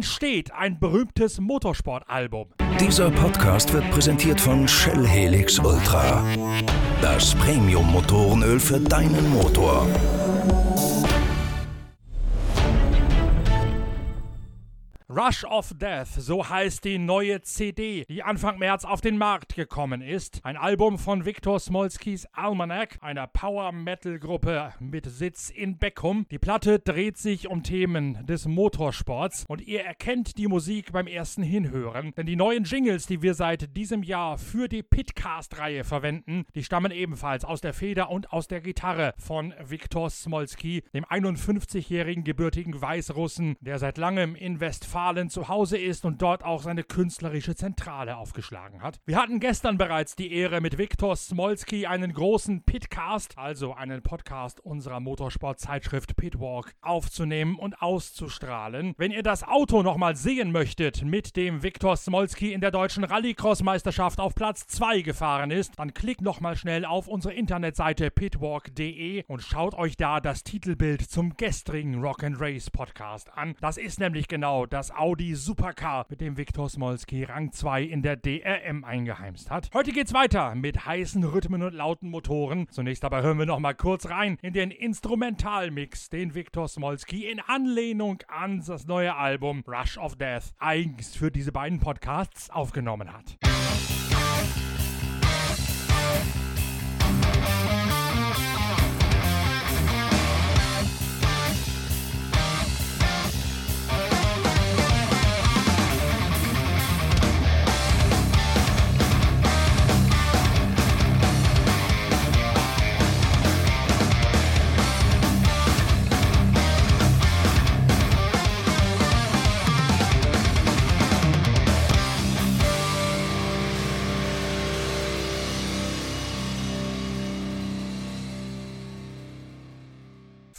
entsteht ein berühmtes Motorsportalbum? Dieser Podcast wird präsentiert von Shell Helix Ultra. Das Premium-Motorenöl für deinen Motor. Rush of Death, so heißt die neue CD, die Anfang März auf den Markt gekommen ist. Ein Album von Viktor Smolskis Almanac, einer Power-Metal-Gruppe mit Sitz in Beckum. Die Platte dreht sich um Themen des Motorsports und ihr erkennt die Musik beim ersten Hinhören, denn die neuen Jingles, die wir seit diesem Jahr für die Pitcast-Reihe verwenden, die stammen ebenfalls aus der Feder und aus der Gitarre von Viktor Smolski, dem 51-jährigen gebürtigen Weißrussen, der seit langem in Westfalen Westfalen zu Hause ist und dort auch seine künstlerische Zentrale aufgeschlagen hat. Wir hatten gestern bereits die Ehre, mit Viktor Smolski einen großen Pitcast, also einen Podcast unserer Motorsportzeitschrift Pitwalk, aufzunehmen und auszustrahlen. Wenn ihr das Auto nochmal sehen möchtet, mit dem Viktor Smolski in der deutschen Rallycross-Meisterschaft auf Platz 2 gefahren ist, dann klickt nochmal schnell auf unsere Internetseite pitwalk.de und schaut euch da das Titelbild zum gestrigen Rock and Race Podcast an. Das ist nämlich genau das Audi Supercar, mit dem Viktor Smolski Rang 2 in der DRM eingeheimst hat. Heute geht's weiter mit heißen Rhythmen und lauten Motoren. Zunächst aber hören wir noch mal kurz rein in den Instrumentalmix, den Viktor Smolski in Anlehnung an das neue Album Rush of Death eigens für diese beiden Podcasts aufgenommen hat.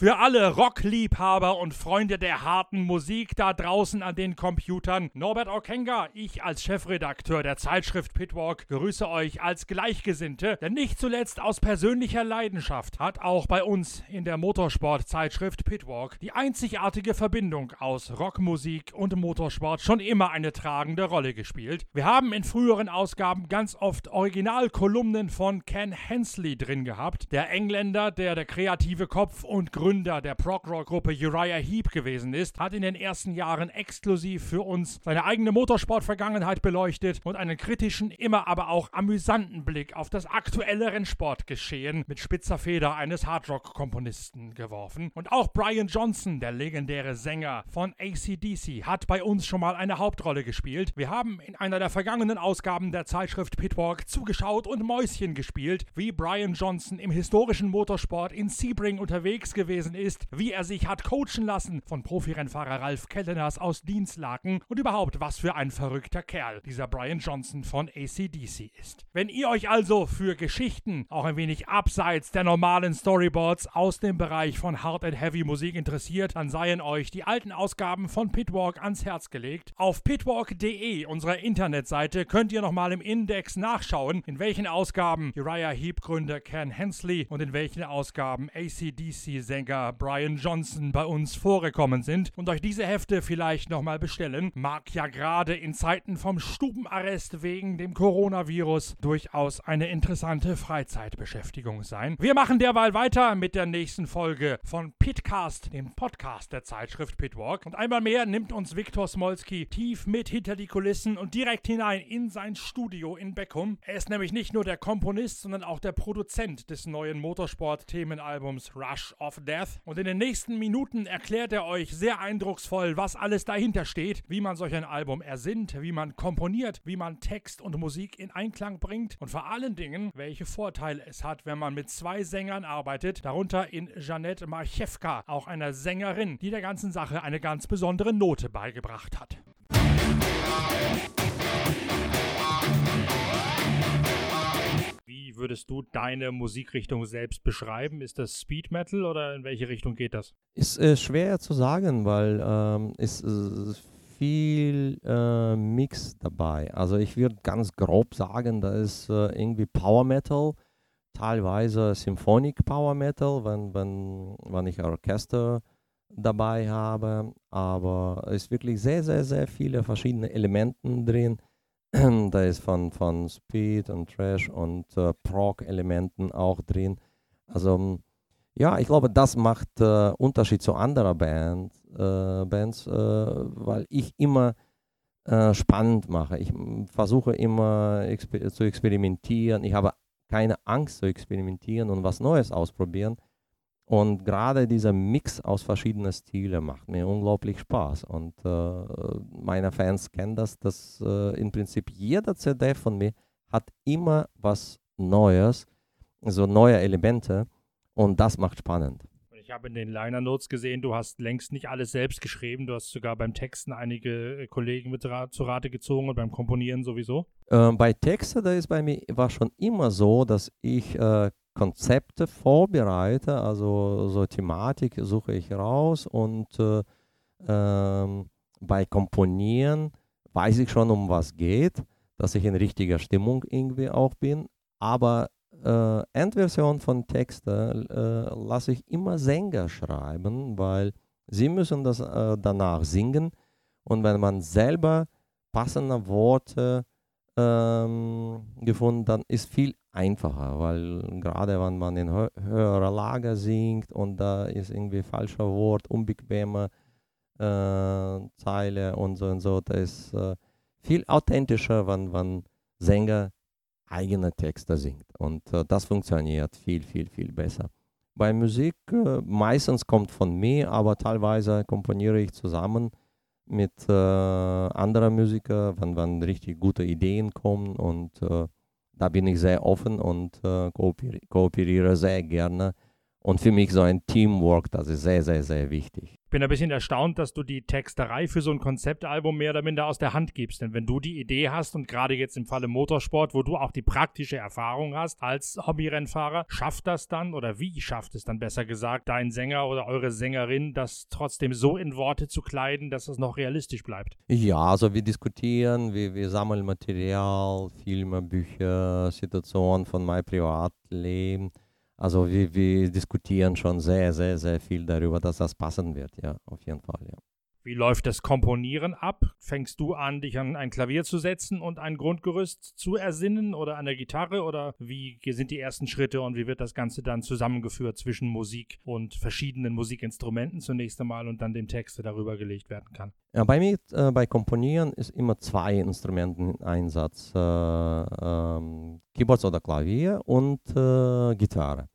Für alle Rockliebhaber und Freunde der harten Musik da draußen an den Computern, Norbert Okenga, ich als Chefredakteur der Zeitschrift Pitwalk, grüße euch als Gleichgesinnte, denn nicht zuletzt aus persönlicher Leidenschaft hat auch bei uns in der Motorsport-Zeitschrift Pitwalk die einzigartige Verbindung aus Rockmusik und Motorsport schon immer eine tragende Rolle gespielt. Wir haben in früheren Ausgaben ganz oft Originalkolumnen von Ken Hensley drin gehabt, der Engländer, der der kreative Kopf und Gründer Gründer der Prog-Rock-Gruppe Uriah Heep gewesen ist, hat in den ersten Jahren exklusiv für uns seine eigene Motorsport-Vergangenheit beleuchtet und einen kritischen, immer aber auch amüsanten Blick auf das aktuelle Rennsportgeschehen mit spitzer Feder eines Hardrock-Komponisten geworfen. Und auch Brian Johnson, der legendäre Sänger von ACDC, hat bei uns schon mal eine Hauptrolle gespielt. Wir haben in einer der vergangenen Ausgaben der Zeitschrift Pitwalk zugeschaut und Mäuschen gespielt, wie Brian Johnson im historischen Motorsport in Sebring unterwegs gewesen gewesen ist, wie er sich hat coachen lassen von Profirennfahrer Ralf Kelleners aus Dienstlaken und überhaupt was für ein verrückter Kerl dieser Brian Johnson von ACDC ist. Wenn ihr euch also für Geschichten auch ein wenig abseits der normalen Storyboards aus dem Bereich von Hard and Heavy Musik interessiert, dann seien euch die alten Ausgaben von Pitwalk ans Herz gelegt. Auf pitwalk.de, unserer Internetseite, könnt ihr nochmal im Index nachschauen, in welchen Ausgaben Uriah Heep Gründer Ken Hensley und in welchen Ausgaben ACDC Sänger Sänger Brian Johnson bei uns vorgekommen sind und euch diese Hefte vielleicht nochmal bestellen, mag ja gerade in Zeiten vom Stubenarrest wegen dem Coronavirus durchaus eine interessante Freizeitbeschäftigung sein. Wir machen derweil weiter mit der nächsten Folge von Pitcast, dem Podcast der Zeitschrift Pitwalk. Und einmal mehr nimmt uns Viktor Smolski tief mit hinter die Kulissen und direkt hinein in sein Studio in Beckum. Er ist nämlich nicht nur der Komponist, sondern auch der Produzent des neuen Motorsport-Themenalbums Rush of Death. Death. Und in den nächsten Minuten erklärt er euch sehr eindrucksvoll, was alles dahinter steht, wie man solch ein Album ersinnt, wie man komponiert, wie man Text und Musik in Einklang bringt und vor allen Dingen, welche Vorteile es hat, wenn man mit zwei Sängern arbeitet, darunter in Janette Marchewka, auch einer Sängerin, die der ganzen Sache eine ganz besondere Note beigebracht hat. Würdest du deine Musikrichtung selbst beschreiben? Ist das Speed Metal oder in welche Richtung geht das? Ist äh, schwer zu sagen, weil ähm, es ist viel äh, Mix dabei. Also ich würde ganz grob sagen, da ist äh, irgendwie Power Metal, teilweise Symphonic Power Metal, wenn, wenn, wenn ich Orchester dabei habe, aber es ist wirklich sehr, sehr, sehr viele verschiedene Elemente drin. da ist von, von Speed und Trash und äh, Prog-Elementen auch drin. Also ja, ich glaube, das macht äh, Unterschied zu anderen Band, äh, Bands, äh, weil ich immer äh, spannend mache. Ich versuche immer exper zu experimentieren. Ich habe keine Angst zu experimentieren und was Neues ausprobieren. Und gerade dieser Mix aus verschiedenen Stilen macht mir unglaublich Spaß. Und äh, meine Fans kennen das, dass äh, im Prinzip jeder CD von mir hat immer was Neues, so neue Elemente. Und das macht spannend. Ich habe in den Liner Notes gesehen, du hast längst nicht alles selbst geschrieben. Du hast sogar beim Texten einige äh, Kollegen mit zu Rate gezogen und beim Komponieren sowieso. Ähm, bei Texten, da ist bei mir war schon immer so, dass ich äh, Konzepte vorbereite, also so Thematik suche ich raus und äh, ähm, bei Komponieren weiß ich schon, um was geht, dass ich in richtiger Stimmung irgendwie auch bin, aber äh, Endversion von Texten äh, lasse ich immer Sänger schreiben, weil sie müssen das äh, danach singen. Und wenn man selber passende Worte ähm, gefunden, dann ist viel einfacher, weil gerade wenn man in hö höherer Lage singt und da ist irgendwie falscher Wort, unbequeme äh, Zeile und so und so, da ist äh, viel authentischer, wenn, wenn Sänger eigene Texte singt und äh, das funktioniert viel, viel, viel besser. Bei Musik äh, meistens kommt von mir, aber teilweise komponiere ich zusammen mit äh, anderen Musikern, wenn, wenn richtig gute Ideen kommen und äh, da bin ich sehr offen und äh, kooperiere sehr gerne. Und für mich so ein Teamwork, das ist sehr, sehr, sehr wichtig bin ein bisschen erstaunt, dass du die Texterei für so ein Konzeptalbum mehr oder minder aus der Hand gibst. Denn wenn du die Idee hast und gerade jetzt im Falle Motorsport, wo du auch die praktische Erfahrung hast als Hobbyrennfahrer, schafft das dann oder wie schafft es dann besser gesagt, dein Sänger oder eure Sängerin, das trotzdem so in Worte zu kleiden, dass es noch realistisch bleibt? Ja, also wir diskutieren, wir, wir sammeln Material, Filme, Bücher, Situationen von meinem Privatleben also wir, wir diskutieren schon sehr, sehr, sehr viel darüber, dass das passen wird, ja, auf jeden Fall, ja. Wie läuft das Komponieren ab? Fängst du an, dich an ein Klavier zu setzen und ein Grundgerüst zu ersinnen oder an der Gitarre? Oder wie sind die ersten Schritte und wie wird das Ganze dann zusammengeführt zwischen Musik und verschiedenen Musikinstrumenten zunächst einmal und dann dem Text, der darüber gelegt werden kann? Ja, bei mir, äh, bei Komponieren ist immer zwei Instrumenten in Einsatz. Äh, ähm, Keyboards oder Klavier und äh, Gitarre.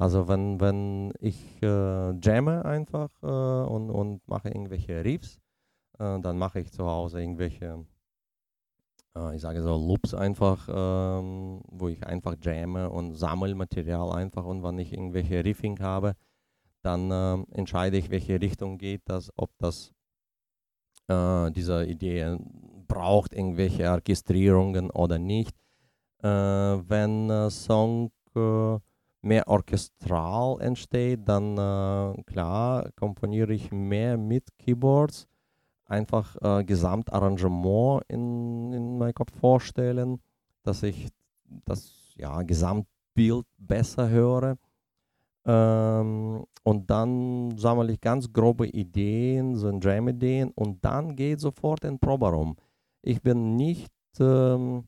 Also wenn, wenn ich äh, jamme einfach äh, und, und mache irgendwelche Riffs, äh, dann mache ich zu Hause irgendwelche, äh, ich sage so Loops einfach, ähm, wo ich einfach jamme und sammle Material einfach und wenn ich irgendwelche Riffing habe, dann äh, entscheide ich, welche Richtung geht das, ob das äh, diese Idee braucht, irgendwelche Orchestrierungen oder nicht. wenn Song mehr orchestral entsteht, dann äh, klar komponiere ich mehr mit Keyboards, einfach äh, Gesamtarrangement in, in meinem Kopf vorstellen, dass ich das ja, Gesamtbild besser höre. Ähm, und dann sammle ich ganz grobe Ideen, so Jam-Ideen und dann geht sofort in Proberaum. Ich bin nicht ähm,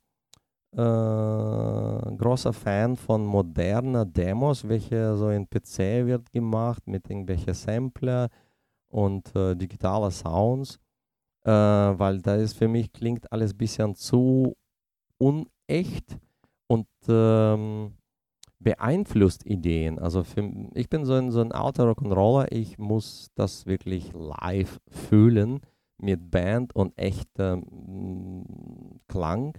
äh, großer Fan von moderner Demos, welche so in PC wird gemacht mit irgendwelchen Sampler und äh, digitaler Sounds, äh, weil da ist für mich klingt alles ein bisschen zu unecht und ähm, beeinflusst Ideen. Also für, ich bin so ein, so ein alter Rock'n'Roller, ich muss das wirklich live fühlen mit Band und echtem Klang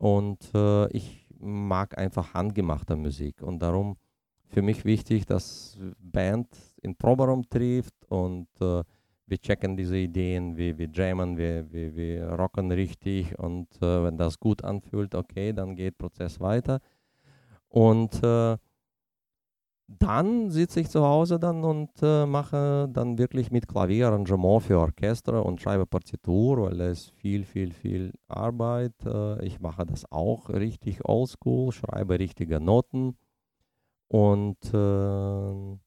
und äh, ich mag einfach handgemachte Musik. Und darum für mich wichtig, dass Band in Proberaum trifft und äh, wir checken diese Ideen, wir, wir jammen, wir, wir, wir rocken richtig und äh, wenn das gut anfühlt, okay, dann geht Prozess weiter. Und äh, dann sitze ich zu Hause dann und äh, mache dann wirklich mit Klavierarrangement für Orchester und schreibe Partitur, weil es viel, viel, viel Arbeit. Äh, ich mache das auch richtig oldschool, schreibe richtige Noten und äh,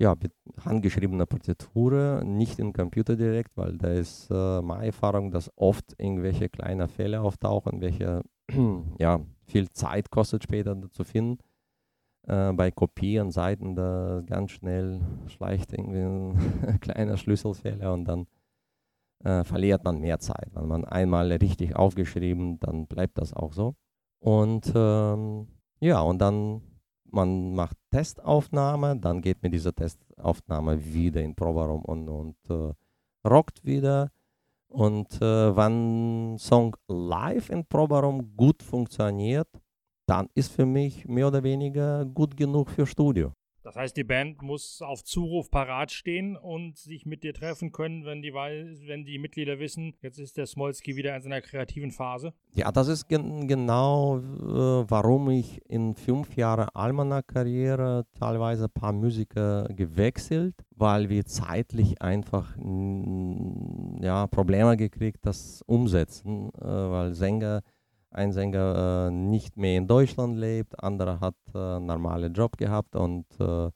ja, mit handgeschriebener Partitur, nicht im Computer direkt, weil da ist äh, meine Erfahrung, dass oft irgendwelche kleine Fehler auftauchen, welche ja, viel Zeit kostet später zu finden. Äh, bei Kopieren, Seiten, da ganz schnell schleicht irgendwie ein kleiner Schlüsselfehler und dann äh, verliert man mehr Zeit. Wenn man einmal richtig aufgeschrieben, dann bleibt das auch so. Und ähm, ja, und dann man macht Testaufnahme, dann geht mit dieser Testaufnahme wieder in Proberaum und, und äh, rockt wieder. Und äh, wenn Song live in Proberaum gut funktioniert, dann ist für mich mehr oder weniger gut genug für Studio. Das heißt, die Band muss auf Zuruf parat stehen und sich mit dir treffen können, wenn die, wenn die Mitglieder wissen, jetzt ist der Smolski wieder in seiner kreativen Phase? Ja, das ist gen genau, äh, warum ich in fünf Jahren Almanach-Karriere teilweise ein paar Musiker gewechselt, weil wir zeitlich einfach ja, Probleme gekriegt, das umsetzen, äh, weil Sänger ein Sänger äh, nicht mehr in Deutschland lebt, anderer hat äh, einen normalen Job gehabt und äh,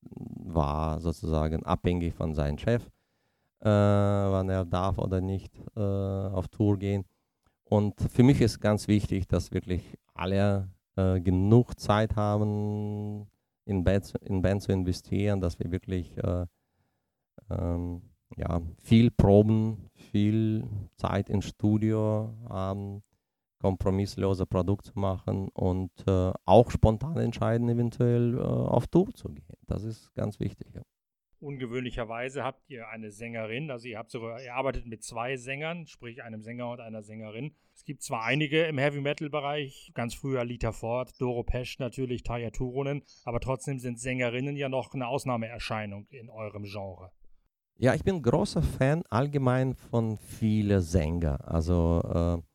war sozusagen abhängig von seinem Chef, äh, wann er darf oder nicht äh, auf Tour gehen. Und für mich ist ganz wichtig, dass wirklich alle äh, genug Zeit haben, in Band, in Band zu investieren, dass wir wirklich ähm, ja, viel proben, viel Zeit im Studio haben kompromisslose Produkt zu machen und äh, auch spontan entscheiden, eventuell äh, auf Tour zu gehen. Das ist ganz wichtig. Ja. Ungewöhnlicherweise habt ihr eine Sängerin, also ihr habt sogar, ihr arbeitet mit zwei Sängern, sprich einem Sänger und einer Sängerin. Es gibt zwar einige im Heavy Metal Bereich, ganz früher Lita Ford, Doro Pesch natürlich, Taya Turunen, aber trotzdem sind Sängerinnen ja noch eine Ausnahmeerscheinung in eurem Genre. Ja, ich bin großer Fan allgemein von vielen Sängern. Also äh,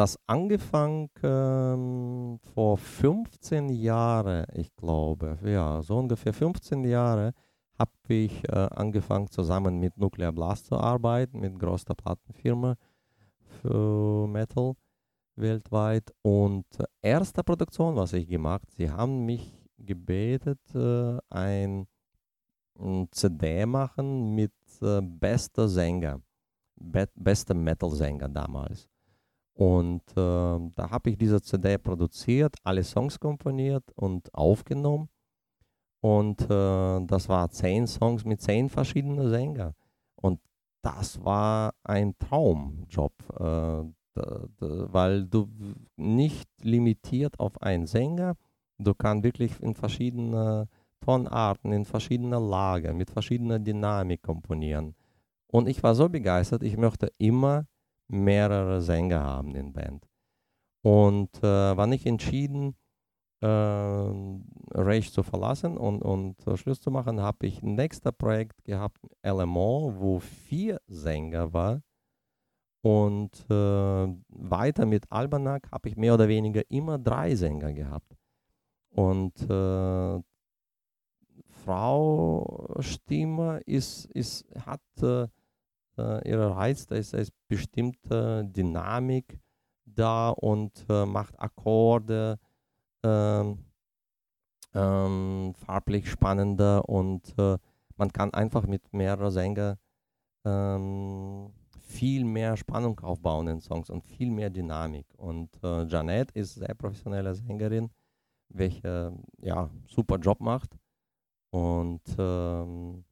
das angefangen ähm, vor 15 Jahren, ich glaube, ja, so ungefähr 15 Jahre habe ich äh, angefangen zusammen mit Nuclear Blast zu arbeiten, mit größter Plattenfirma für Metal weltweit. Und erste Produktion, was ich gemacht, sie haben mich gebetet, äh, ein, ein, CD machen mit äh, bester Sänger, be bester Metal-Sänger damals. Und äh, da habe ich diese CD produziert, alle Songs komponiert und aufgenommen. Und äh, das war zehn Songs mit zehn verschiedenen Sängern. Und das war ein Traumjob, äh, weil du nicht limitiert auf einen Sänger, du kannst wirklich in verschiedenen Tonarten, in verschiedenen Lagen, mit verschiedener Dynamik komponieren. Und ich war so begeistert, ich möchte immer mehrere Sänger haben in Band. Und äh, wann ich entschieden, äh, Rage zu verlassen und, und äh, Schluss zu machen, habe ich ein nächstes Projekt gehabt, LMO, wo vier Sänger waren. Und äh, weiter mit Albanach habe ich mehr oder weniger immer drei Sänger gehabt. Und äh, Frau Stimme ist, ist, hat äh, ihre Reiz, da ist, ist bestimmte Dynamik da und äh, macht Akkorde ähm, ähm, farblich spannender und äh, man kann einfach mit mehreren Sängern ähm, viel mehr Spannung aufbauen in Songs und viel mehr Dynamik. Und äh, Janet ist sehr professionelle Sängerin, welche ja super Job macht und ähm,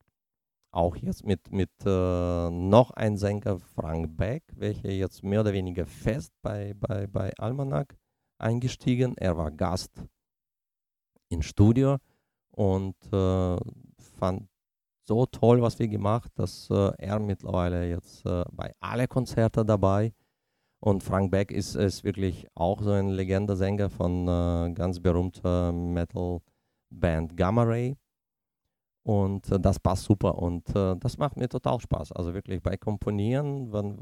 auch jetzt mit, mit äh, noch ein Sänger, Frank Beck, welcher jetzt mehr oder weniger fest bei, bei, bei Almanach eingestiegen. Er war Gast im Studio und äh, fand so toll, was wir gemacht, dass äh, er mittlerweile jetzt äh, bei allen Konzerten dabei und Frank Beck ist, ist wirklich auch so ein Legende-Sänger von äh, ganz berühmter Metal-Band Gamma Ray. Und äh, das passt super und äh, das macht mir total Spaß. Also wirklich bei Komponieren, wenn,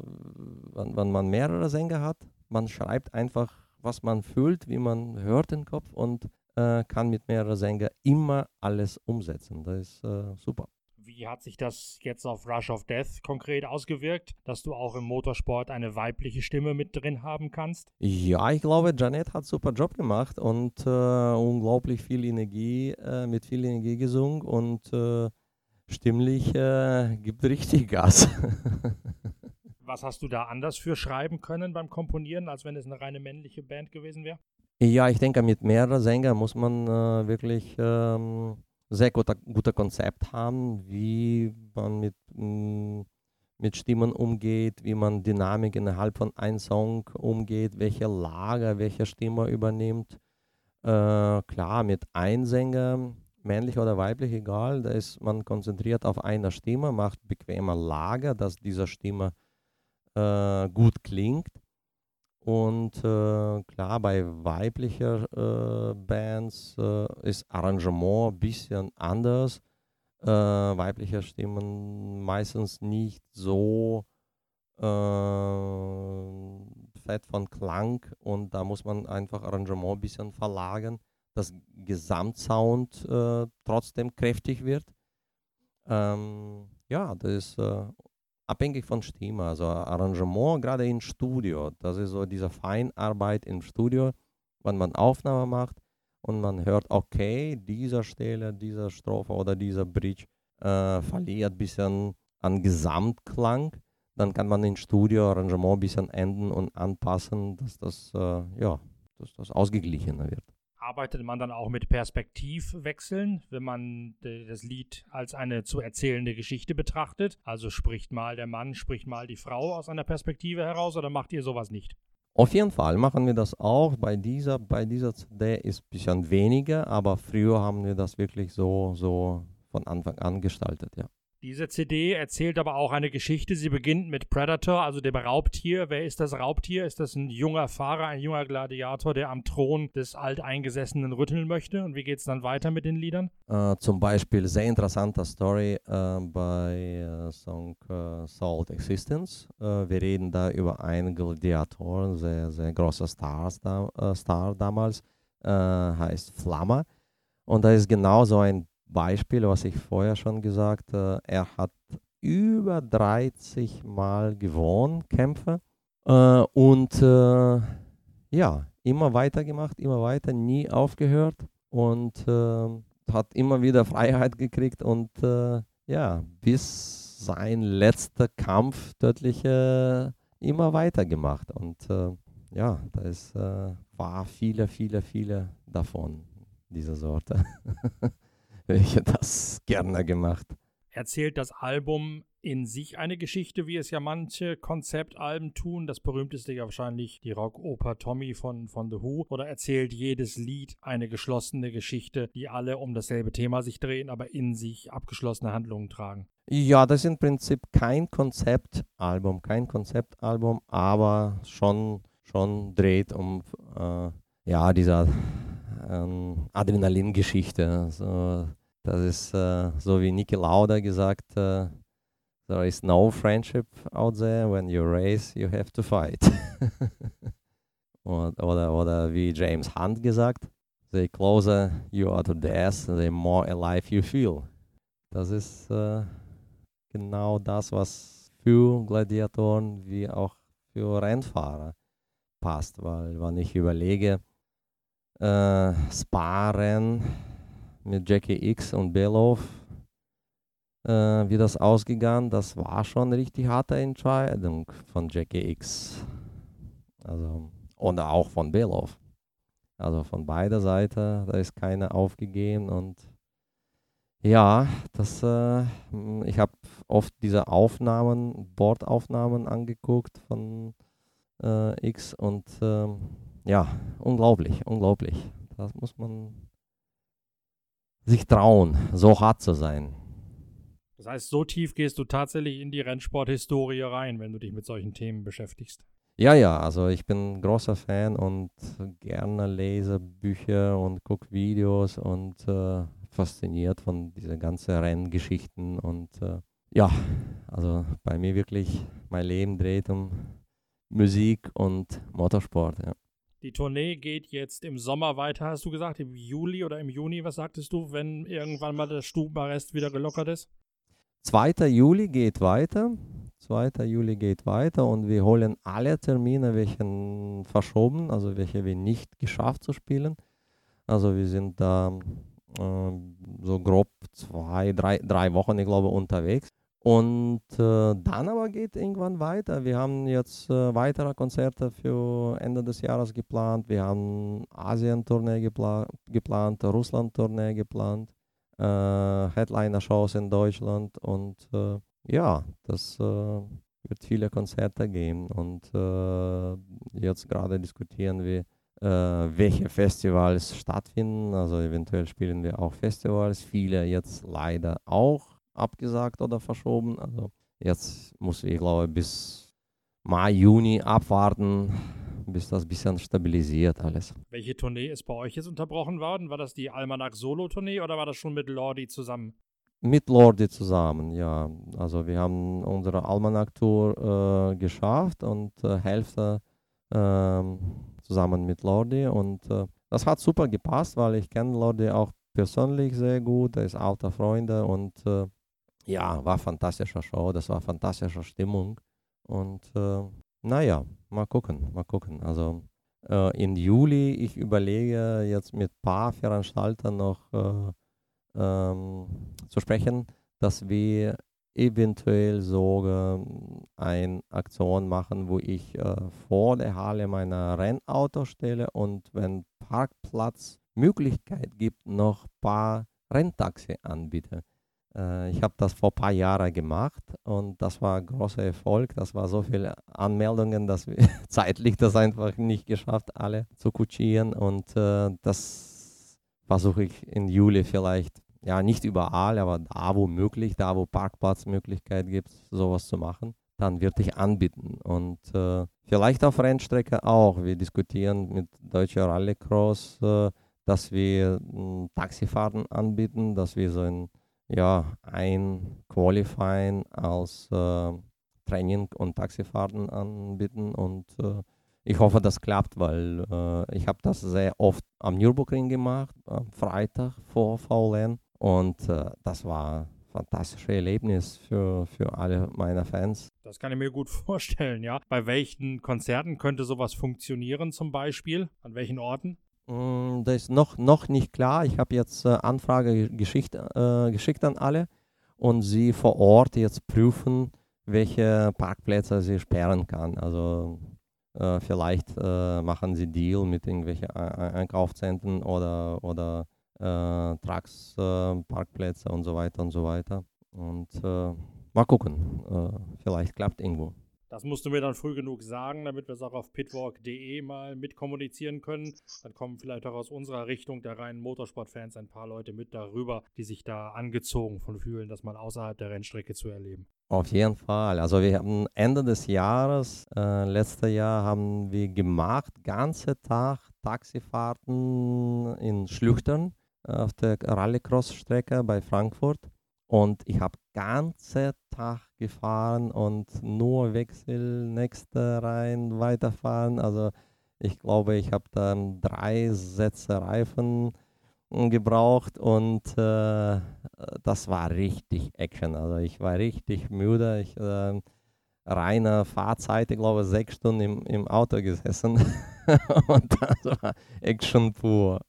wenn, wenn man mehrere Sänger hat, man schreibt einfach, was man fühlt, wie man hört den Kopf und äh, kann mit mehreren Sängern immer alles umsetzen. Das ist äh, super. Wie hat sich das jetzt auf Rush of Death konkret ausgewirkt, dass du auch im Motorsport eine weibliche Stimme mit drin haben kannst? Ja, ich glaube, Janet hat super Job gemacht und äh, unglaublich viel Energie, äh, mit viel Energie gesungen und äh, stimmlich äh, gibt richtig Gas. Was hast du da anders für schreiben können beim Komponieren, als wenn es eine reine männliche Band gewesen wäre? Ja, ich denke, mit mehreren Sängern muss man äh, wirklich ähm, sehr guter, guter Konzept haben, wie man mit, mm, mit Stimmen umgeht, wie man Dynamik innerhalb von einem Song umgeht, welche Lager welche Stimme übernimmt. Äh, klar, mit einem Sänger, männlich oder weiblich, egal, da ist man konzentriert auf eine Stimme, macht bequemer Lager, dass diese Stimme äh, gut klingt. Und äh, klar, bei weiblicher äh, Bands äh, ist Arrangement ein bisschen anders. Äh, weibliche Stimmen meistens nicht so äh, fett von Klang und da muss man einfach Arrangement ein bisschen verlagern, dass Gesamtsound äh, trotzdem kräftig wird. Ähm, ja, das ist abhängig von Stimme. Also Arrangement, gerade im Studio, das ist so diese Feinarbeit im Studio, wenn man Aufnahme macht und man hört, okay, dieser Stelle, dieser Strophe oder dieser Bridge äh, verliert ein bisschen an Gesamtklang. Dann kann man im Studio Arrangement ein bisschen ändern und anpassen, dass das, äh, ja, dass das ausgeglichener wird arbeitet man dann auch mit Perspektivwechseln, wenn man das Lied als eine zu erzählende Geschichte betrachtet? Also spricht mal der Mann, spricht mal die Frau aus einer Perspektive heraus oder macht ihr sowas nicht? Auf jeden Fall machen wir das auch. Bei dieser, bei dieser CD ist ein bisschen weniger, aber früher haben wir das wirklich so, so von Anfang an gestaltet, ja. Diese CD erzählt aber auch eine Geschichte. Sie beginnt mit Predator, also dem Raubtier. Wer ist das Raubtier? Ist das ein junger Fahrer, ein junger Gladiator, der am Thron des Alteingesessenen rütteln möchte? Und wie geht es dann weiter mit den Liedern? Äh, zum Beispiel sehr interessante Story äh, bei äh, Song Salt Existence. Wir reden da über einen Gladiator, sehr, sehr großer Stars da, Star damals, heißt Flamme. Und da ist genau so ein Beispiel, was ich vorher schon gesagt habe, äh, er hat über 30 Mal gewonnen, Kämpfe. Äh, und äh, ja, immer weitergemacht, immer weiter, nie aufgehört und äh, hat immer wieder Freiheit gekriegt und äh, ja, bis sein letzter Kampf tödliche immer weitergemacht. Und äh, ja, da ist, war viele, viele, viele davon, dieser Sorte. welche das gerne gemacht. Erzählt das Album in sich eine Geschichte, wie es ja manche Konzeptalben tun? Das berühmteste ja wahrscheinlich die Rockoper Tommy von, von The Who. Oder erzählt jedes Lied eine geschlossene Geschichte, die alle um dasselbe Thema sich drehen, aber in sich abgeschlossene Handlungen tragen? Ja, das ist im Prinzip kein Konzeptalbum, kein Konzeptalbum, aber schon, schon dreht um äh, ja, dieser ähm, Adrenalin-Geschichte. So, das ist äh, so wie Niki Lauda gesagt, äh, there is no friendship out there. When you race, you have to fight. oder, oder wie James Hunt gesagt, the closer you are to death, the more alive you feel. Das ist äh, genau das, was für Gladiatoren wie auch für Rennfahrer passt, weil wenn ich überlege, äh, Sparen mit Jackie X und Belov, äh, wie das ausgegangen, das war schon eine richtig harte Entscheidung von Jackie X. Also, und auch von Belov. Also von beider Seiten, da ist keiner aufgegeben und ja, das, äh, ich habe oft diese Aufnahmen, Bordaufnahmen angeguckt von äh, X und ähm, ja, unglaublich, unglaublich. Das muss man sich trauen, so hart zu sein. Das heißt, so tief gehst du tatsächlich in die Rennsporthistorie rein, wenn du dich mit solchen Themen beschäftigst. Ja, ja, also ich bin großer Fan und gerne lese Bücher und gucke Videos und äh, fasziniert von diesen ganzen Renngeschichten und äh, ja, also bei mir wirklich mein Leben dreht um Musik und Motorsport. Ja. Die Tournee geht jetzt im Sommer weiter, hast du gesagt, im Juli oder im Juni, was sagtest du, wenn irgendwann mal der Stubenarrest wieder gelockert ist? 2. Juli geht weiter. 2. Juli geht weiter und wir holen alle Termine, welche verschoben, also welche wir nicht geschafft zu spielen. Also wir sind da so grob zwei, drei, drei Wochen, ich glaube, unterwegs. Und äh, dann aber geht irgendwann weiter. Wir haben jetzt äh, weitere Konzerte für Ende des Jahres geplant. Wir haben Asien-Tournee gepla geplant, Russland-Tournee geplant, äh, Headliner-Shows in Deutschland. Und äh, ja, das äh, wird viele Konzerte geben. Und äh, jetzt gerade diskutieren wir, welche Festivals stattfinden. Also eventuell spielen wir auch Festivals. Viele jetzt leider auch abgesagt oder verschoben. Also jetzt muss ich glaube bis Mai, Juni abwarten, bis das ein bisschen stabilisiert alles. Welche Tournee ist bei euch jetzt unterbrochen worden? War das die Almanach Solo-Tournee oder war das schon mit Lordi zusammen? Mit Lordi zusammen, ja. Also wir haben unsere Almanach-Tour äh, geschafft und äh, Hälfte äh, zusammen mit Lordi und äh, das hat super gepasst, weil ich kenne Lordi auch persönlich sehr gut, er ist alter Freunde und äh, ja, war fantastische Show, das war fantastische Stimmung. Und äh, naja, mal gucken, mal gucken. Also äh, in Juli, ich überlege jetzt mit ein paar Veranstaltern noch äh, ähm, zu sprechen, dass wir eventuell sogar eine Aktion machen, wo ich äh, vor der Halle meine Rennauto stelle und wenn Parkplatz Möglichkeit gibt, noch ein paar Renntaxi anbiete. Äh, ich habe das vor ein paar Jahren gemacht und das war ein großer Erfolg. Das war so viele Anmeldungen, dass wir zeitlich das einfach nicht geschafft, alle zu kutschieren. Und äh, das versuche ich im Juli vielleicht, ja nicht überall, aber da wo möglich, da wo Parkplatzmöglichkeit gibt, sowas zu machen, dann würde ich anbieten. Und äh, vielleicht auf Rennstrecke auch. Wir diskutieren mit Deutscher Rallycross, äh, dass wir hm, Taxifahrten anbieten, dass wir so ein ja, ein Qualifying als äh, Training und Taxifahrten anbieten und äh, ich hoffe, das klappt, weil äh, ich habe das sehr oft am Nürburgring gemacht, am Freitag vor VLN und äh, das war ein fantastisches Erlebnis für, für alle meine Fans. Das kann ich mir gut vorstellen, ja. Bei welchen Konzerten könnte sowas funktionieren zum Beispiel? An welchen Orten? Mm, das ist noch, noch nicht klar. Ich habe jetzt äh, Anfrage geschickt, äh, geschickt an alle und sie vor Ort jetzt prüfen, welche Parkplätze sie sperren kann. Also äh, vielleicht äh, machen sie Deal mit irgendwelchen Einkaufszentren oder, oder äh, Trucks, äh, Parkplätze und so weiter und so weiter. Und mal gucken, vielleicht klappt irgendwo. Das musst du mir dann früh genug sagen, damit wir es auch auf pitwalk.de mal mitkommunizieren können. Dann kommen vielleicht auch aus unserer Richtung der reinen Motorsportfans ein paar Leute mit darüber, die sich da angezogen von fühlen, das mal außerhalb der Rennstrecke zu erleben. Auf jeden Fall. Also wir haben Ende des Jahres, äh, letztes Jahr haben wir gemacht, ganze Tag Taxifahrten in Schlüchtern auf der Rallycross-Strecke bei Frankfurt. Und ich habe ganze Tag gefahren und nur Wechsel, nächste rein, weiterfahren. Also ich glaube, ich habe dann drei Sätze Reifen gebraucht und äh, das war richtig Action. Also ich war richtig müde. Ich äh, reine Fahrzeit, ich glaube sechs Stunden im, im Auto gesessen und das war Action pur.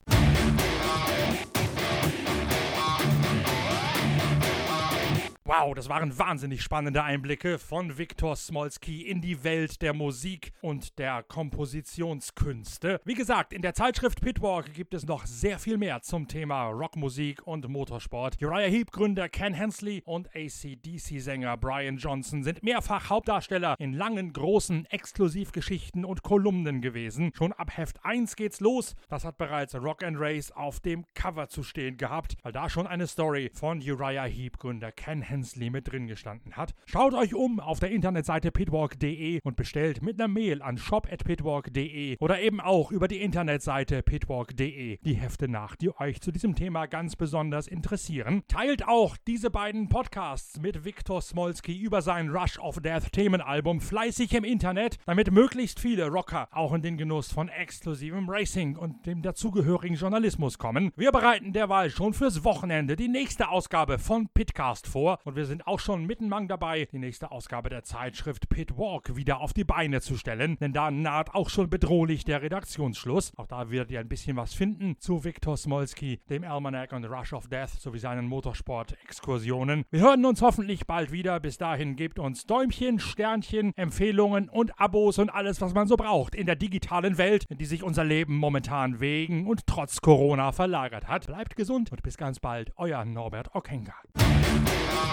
Wow, das waren wahnsinnig spannende Einblicke von Viktor Smolski in die Welt der Musik und der Kompositionskünste. Wie gesagt, in der Zeitschrift Pitwalk gibt es noch sehr viel mehr zum Thema Rockmusik und Motorsport. Uriah Heep Gründer Ken Hensley und ACDC-Sänger Brian Johnson sind mehrfach Hauptdarsteller in langen, großen Exklusivgeschichten und Kolumnen gewesen. Schon ab Heft 1 geht's los. Das hat bereits Rock and Race auf dem Cover zu stehen gehabt, weil da schon eine Story von Uriah Heep Gründer Ken Hensley Hensley mit drin gestanden hat. Schaut euch um auf der Internetseite pitwalk.de und bestellt mit einer Mail an shop.pitwalk.de oder eben auch über die Internetseite pitwalk.de die Hefte nach, die euch zu diesem Thema ganz besonders interessieren. Teilt auch diese beiden Podcasts mit Viktor Smolski über sein Rush of Death Themenalbum fleißig im Internet, damit möglichst viele Rocker auch in den Genuss von exklusivem Racing und dem dazugehörigen Journalismus kommen. Wir bereiten derweil schon fürs Wochenende die nächste Ausgabe von Pitcast vor Und wir sind auch schon mittenmang dabei, die nächste Ausgabe der Zeitschrift Pit Walk wieder auf die Beine zu stellen, denn da naht auch schon bedrohlich der Redaktionsschluss. Auch da werdet ihr ein bisschen was finden zu Viktor Smolski, dem Almanac und Rush of Death sowie seinen Motorsport-Exkursionen. Wir hören uns hoffentlich bald wieder. Bis dahin gebt uns Däumchen, Sternchen, Empfehlungen und Abos und alles, was man so braucht in der digitalen Welt, in die sich unser Leben momentan wegen und trotz Corona verlagert hat. Bleibt gesund und bis ganz bald, euer Norbert Okenga.